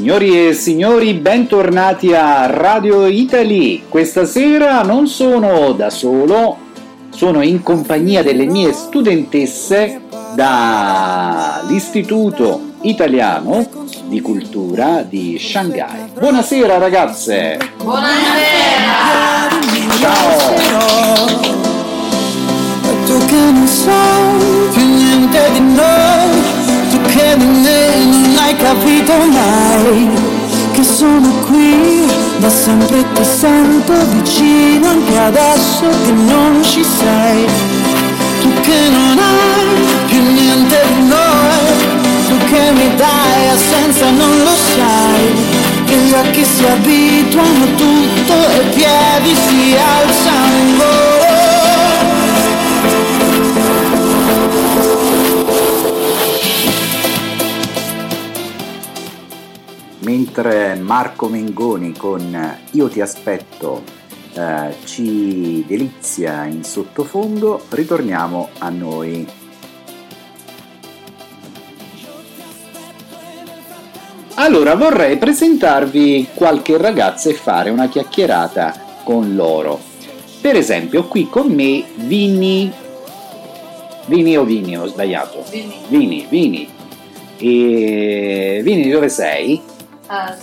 Signori e signori, bentornati a Radio Italy. Questa sera non sono da solo, sono in compagnia delle mie studentesse dall'Istituto Italiano di Cultura di Shanghai. Buonasera ragazze! Buonasera! Ciao! Capito mai, che sono qui, da sempre ti sento vicino anche adesso che non ci sei, tu che non hai più niente di noi, tu che mi dai assenza e non lo sai, che gli occhi si abituano tutto e i piedi si alzano. Marco Mengoni con Io ti aspetto eh, ci delizia in sottofondo, ritorniamo a noi. Allora vorrei presentarvi qualche ragazza e fare una chiacchierata con loro. Per esempio, qui con me Vini. Vini o Vini, ho sbagliato. Vini. Vini, Vini. E Vini, dove sei?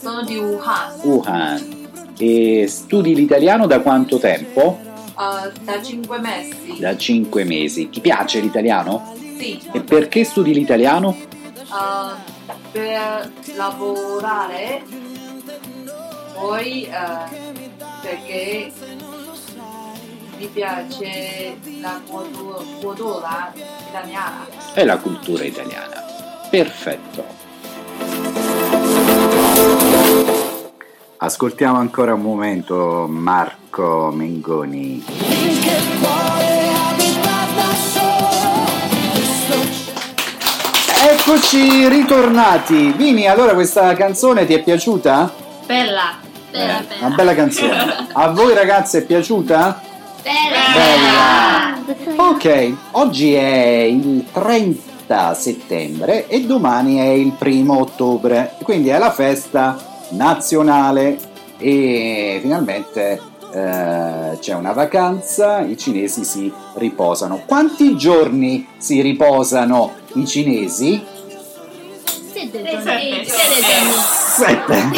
Sono di Wuhan, Wuhan. E studi l'italiano da quanto tempo? eh, da 5 mesi. Da 5 mesi. Ti piace l'italiano? Sì, E perché studi l'italiano? eh, per lavorare, poi eh, perché mi piace la cultu- cultura italiana. È la cultura italiana. Perfetto. Ascoltiamo ancora un momento Marco Mengoni. Eccoci ritornati. Vini, allora questa canzone ti è piaciuta? Bella, bella, Eh, bella. Una bella canzone. A voi ragazze è piaciuta? Bella. Bella. Ok, oggi è il 30 settembre e domani è il primo ottobre, quindi è la festa nazionale e finalmente eh, c'è una vacanza, i cinesi si riposano. Quanti giorni si riposano i cinesi? Siete giorni. Sette.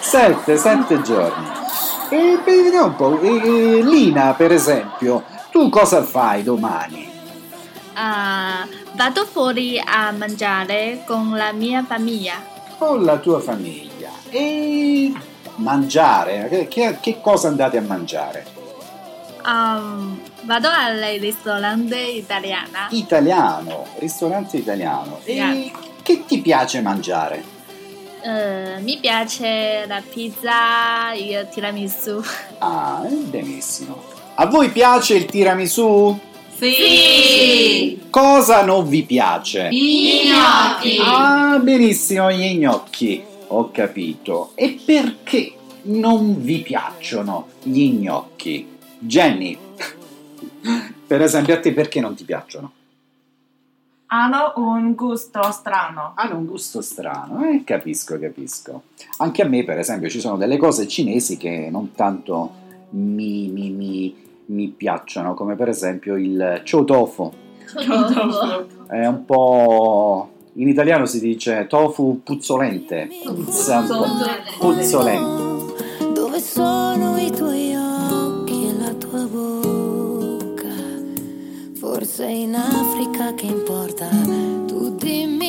sette, sette giorni. E beh, vediamo un po'. e- Lina, per esempio, tu cosa fai domani? Ah, vado fuori a mangiare con la mia famiglia. Con la tua famiglia. E mangiare? Che, che- che cosa andate a mangiare? Um, vado al ristorante italiano. Italiano, ristorante italiano. E che ti piace mangiare? Eh, mi piace la pizza, il tiramisù. Ah, eh, benissimo. A voi piace il tiramisù? Sì! Cosa non vi piace? I gnocchi! Ah, benissimo, gli gnocchi. Ho capito. E perché non vi piacciono gli gnocchi? Jenny, per esempio, a te perché non ti piacciono? Hanno un gusto strano. Hanno un gusto strano, eh? Capisco, capisco. Anche a me, per esempio, ci sono delle cose cinesi che non tanto mi, mi- mi- mi piacciono, come per esempio il chow tofu. È un po'... In italiano si dice tofu puzzolente. Puzza po'. Puzzolente. Dove sono i tuoi occhi e la tua bocca? Forse in Africa che importa? Tu dimmi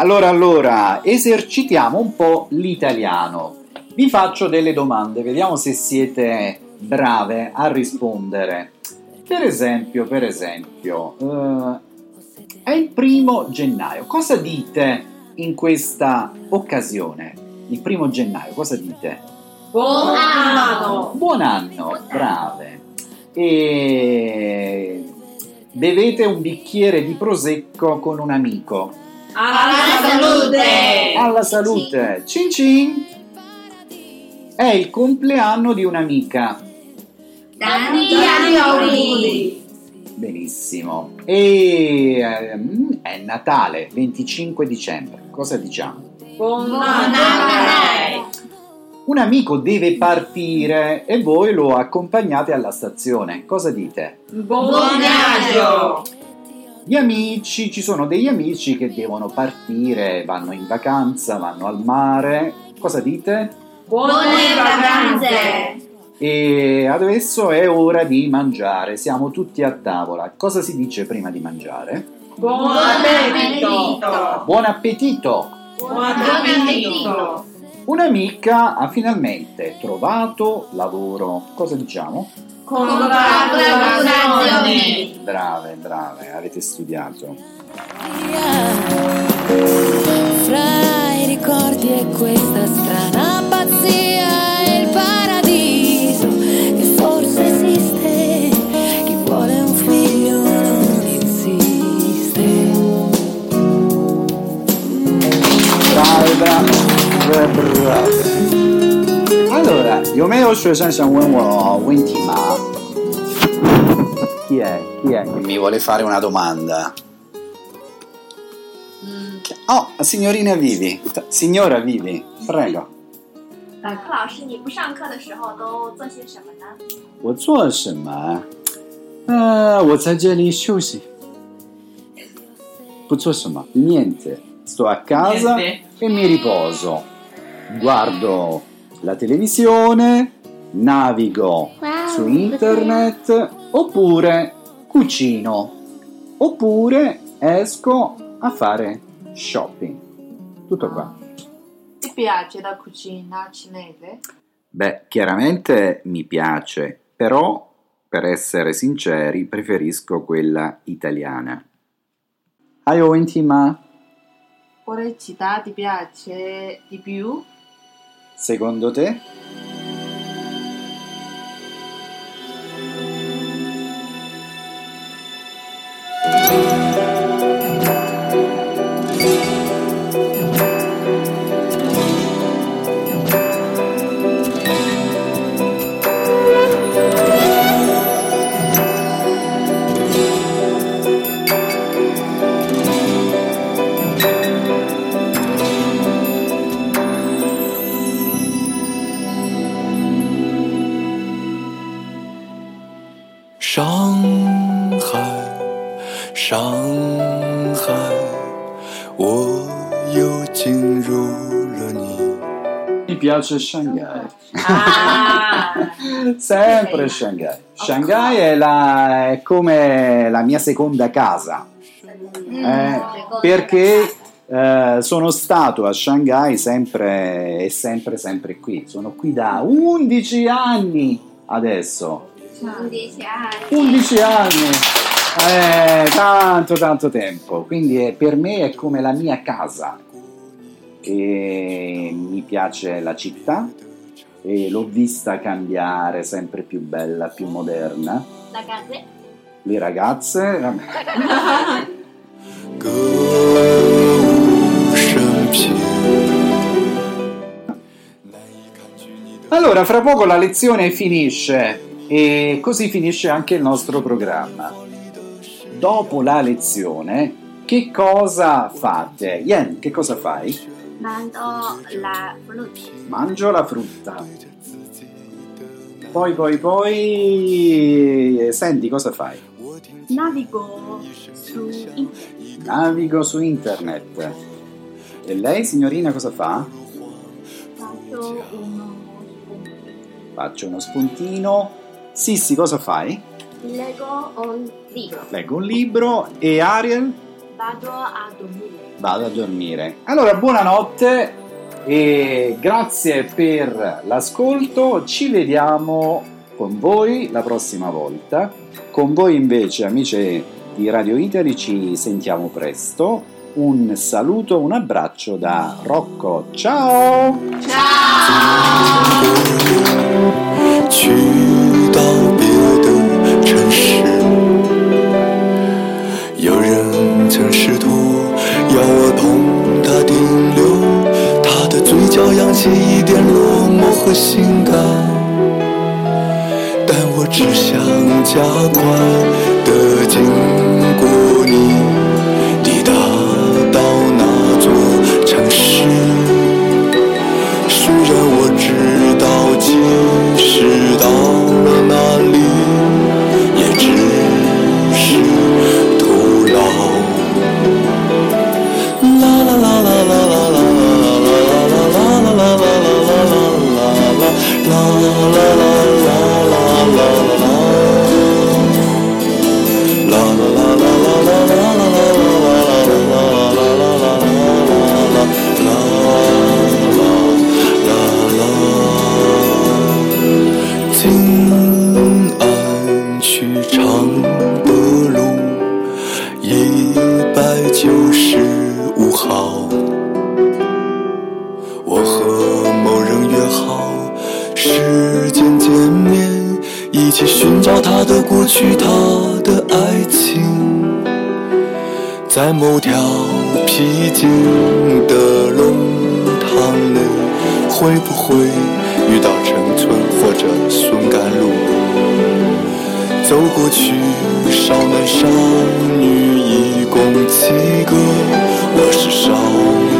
Allora, allora, esercitiamo un po' l'italiano. Vi faccio delle domande, vediamo se siete brave a rispondere. Per esempio, per esempio, eh, è il primo gennaio. Cosa dite in questa occasione? Il primo gennaio, cosa dite? Buon anno! Buon anno, brave. E bevete un bicchiere di prosecco con un amico. Alla salute! Alla salute! Cin cin! È il compleanno di un'amica. Tanti anni auguri! Benissimo. E ehm, è Natale, 25 dicembre. Cosa diciamo? Buon Natale! Un amico deve partire e voi lo accompagnate alla stazione. Cosa dite? Buon viaggio! Gli amici, ci sono degli amici che devono partire, vanno in vacanza, vanno al mare. Cosa dite? Buone vacanze! E adesso è ora di mangiare, siamo tutti a tavola. Cosa si dice prima di mangiare? Buon appetito! Buon appetito! Buon appetito! Un'amica ha finalmente trovato lavoro. Cosa diciamo? Congratulazioni! Brave, brave, avete studiato. Fra i ricordi e questa strana pazzia e il paradiso che forse esiste. Chi vuole un figlio non insiste. Brave, brave, brave. Allora, 有没有学生想问我问题吗？Chi è? Chi è che mi vuole fare una domanda? Oh, signorina Vivi. Signora Vivi, prego. 呃，柯老师，你不上课的时候都做些什么呢？我做什么？呃，我在这里休息。不做什么？Niente. Sto a casa Niente. e mi riposo. Guardo la televisione, navigo su internet oppure cucino oppure esco a fare shopping. Tutto qua. Ti piace la cucina cinese? Beh, chiaramente mi piace, però per essere sinceri preferisco quella italiana. Hai intima? Quale città ti piace di più? Secondo te? Shanghai，我又进入了你。 Mi piace Shanghai. Ah! Sempre Shanghai. Shanghai è, la- è come la mia seconda casa. Eh, perché eh, sono stato a Shanghai sempre e sempre, sempre qui. Sono qui da 11 anni adesso. 11 anni. 11 anni. Eh, tanto tanto tempo, quindi è, per me è come la mia casa. E mi piace la città e l'ho vista cambiare sempre più bella, più moderna. Ragazze. Le ragazze. allora, fra poco la lezione finisce e così finisce anche il nostro programma. Dopo la lezione, che cosa fate? Yen, che cosa fai? mando la frutta. Mangio la frutta. Poi, poi, poi... eh, Senti, cosa fai? Navigo su internet. Navigo su internet. E lei, signorina, cosa fa? Faccio uno spunto. Faccio uno spuntino. Sissi, cosa fai? Leggo un libro. Leggo un libro. E Ariel? Vado a dormire. Vado a dormire. Allora, buonanotte e grazie per l'ascolto. Ci vediamo con voi la prossima volta con voi invece, amici di Radio Italy, ci sentiamo presto. Un saluto, un abbraccio da Rocco. Ciao! 去到别的城市。有人曾试图要我同他停留，他的嘴角扬起一点落寞和性感，但我只想加快的经过你，九十五号。我和某人约好，时间见面，一起寻找他的过去，他的爱情。在某条僻静的弄堂内，会不会遇到陈村或者孙甘露？走过去，少男少女一共几个？我是少年